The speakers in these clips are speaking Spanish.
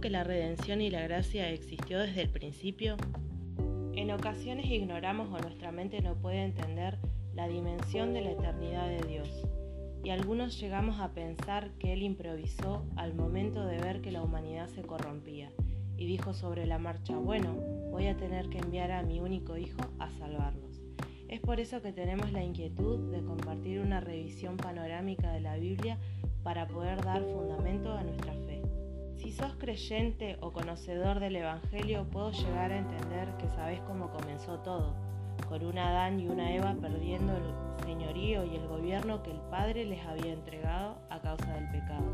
que la redención y la gracia existió desde el principio? En ocasiones ignoramos o nuestra mente no puede entender la dimensión de la eternidad de Dios, y algunos llegamos a pensar que Él improvisó al momento de ver que la humanidad se corrompía, y dijo sobre la marcha, bueno, voy a tener que enviar a mi único hijo a salvarlos. Es por eso que tenemos la inquietud de compartir una revisión panorámica de la Biblia para poder dar fundamento a nuestra fe. Si sos creyente o conocedor del Evangelio, puedo llegar a entender que sabés cómo comenzó todo, con un Adán y una Eva perdiendo el señorío y el gobierno que el Padre les había entregado a causa del pecado,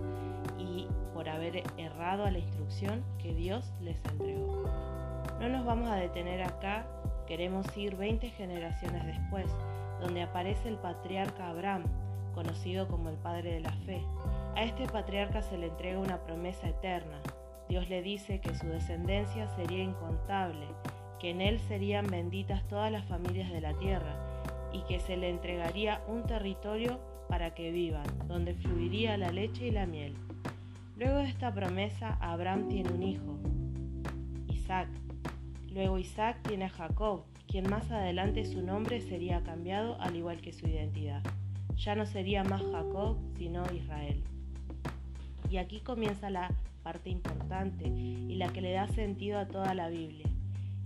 y por haber errado a la instrucción que Dios les entregó. No nos vamos a detener acá, queremos ir 20 generaciones después, donde aparece el patriarca Abraham, conocido como el Padre de la Fe. A este patriarca se le entrega una promesa eterna. Dios le dice que su descendencia sería incontable, que en él serían benditas todas las familias de la tierra y que se le entregaría un territorio para que vivan, donde fluiría la leche y la miel. Luego de esta promesa, Abraham tiene un hijo, Isaac. Luego Isaac tiene a Jacob, quien más adelante su nombre sería cambiado al igual que su identidad ya no sería más Jacob, sino Israel. Y aquí comienza la parte importante y la que le da sentido a toda la Biblia.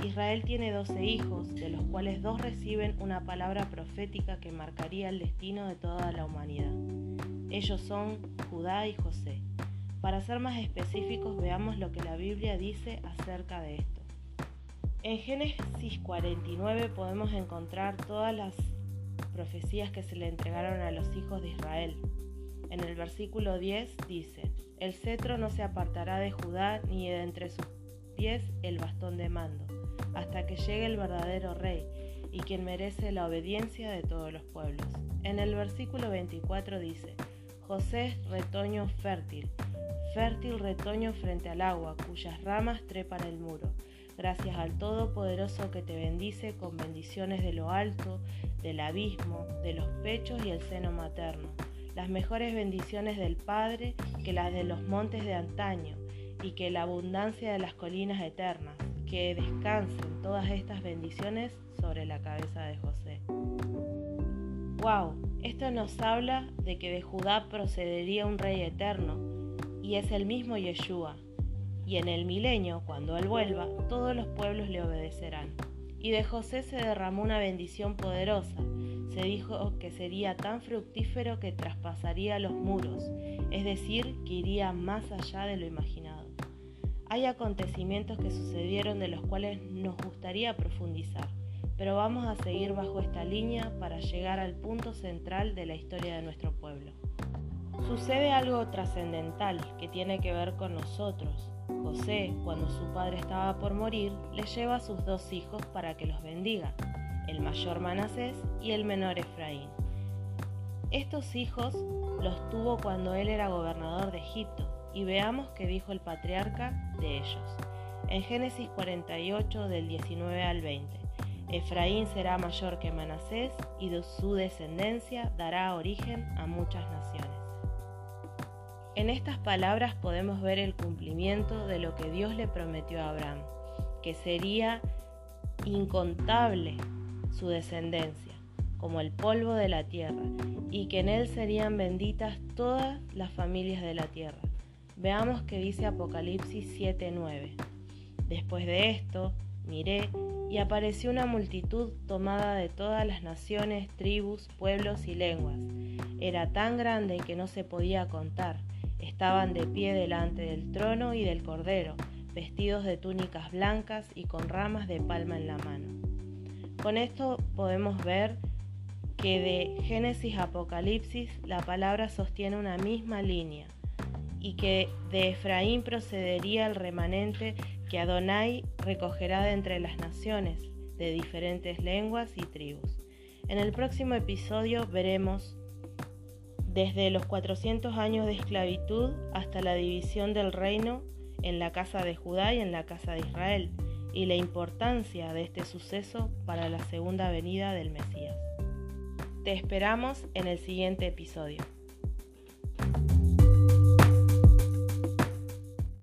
Israel tiene doce hijos, de los cuales dos reciben una palabra profética que marcaría el destino de toda la humanidad. Ellos son Judá y José. Para ser más específicos, veamos lo que la Biblia dice acerca de esto. En Génesis 49 podemos encontrar todas las profecías que se le entregaron a los hijos de Israel. En el versículo 10 dice, el cetro no se apartará de Judá ni de entre sus pies el bastón de mando, hasta que llegue el verdadero rey y quien merece la obediencia de todos los pueblos. En el versículo 24 dice, José es retoño fértil, fértil retoño frente al agua, cuyas ramas trepan el muro gracias al Todopoderoso que te bendice con bendiciones de lo alto, del abismo, de los pechos y el seno materno, las mejores bendiciones del Padre que las de los montes de antaño, y que la abundancia de las colinas eternas, que descansen todas estas bendiciones sobre la cabeza de José. ¡Wow! Esto nos habla de que de Judá procedería un rey eterno, y es el mismo Yeshua, y en el milenio, cuando Él vuelva, todos los pueblos le obedecerán. Y de José se derramó una bendición poderosa. Se dijo que sería tan fructífero que traspasaría los muros, es decir, que iría más allá de lo imaginado. Hay acontecimientos que sucedieron de los cuales nos gustaría profundizar, pero vamos a seguir bajo esta línea para llegar al punto central de la historia de nuestro pueblo. Sucede algo trascendental que tiene que ver con nosotros, José, cuando su padre estaba por morir, le lleva a sus dos hijos para que los bendiga, el mayor Manasés y el menor Efraín. Estos hijos los tuvo cuando él era gobernador de Egipto, y veamos qué dijo el patriarca de ellos. En Génesis 48 del 19 al 20. Efraín será mayor que Manasés y de su descendencia dará origen a muchas naciones. En estas palabras podemos ver el cumplimiento de lo que Dios le prometió a Abraham, que sería incontable su descendencia, como el polvo de la tierra, y que en él serían benditas todas las familias de la tierra. Veamos que dice Apocalipsis 7:9. Después de esto, miré y apareció una multitud tomada de todas las naciones, tribus, pueblos y lenguas. Era tan grande que no se podía contar Estaban de pie delante del trono y del cordero, vestidos de túnicas blancas y con ramas de palma en la mano. Con esto podemos ver que de Génesis a Apocalipsis la palabra sostiene una misma línea y que de Efraín procedería el remanente que Adonai recogerá de entre las naciones de diferentes lenguas y tribus. En el próximo episodio veremos desde los 400 años de esclavitud hasta la división del reino en la casa de Judá y en la casa de Israel, y la importancia de este suceso para la segunda venida del Mesías. Te esperamos en el siguiente episodio.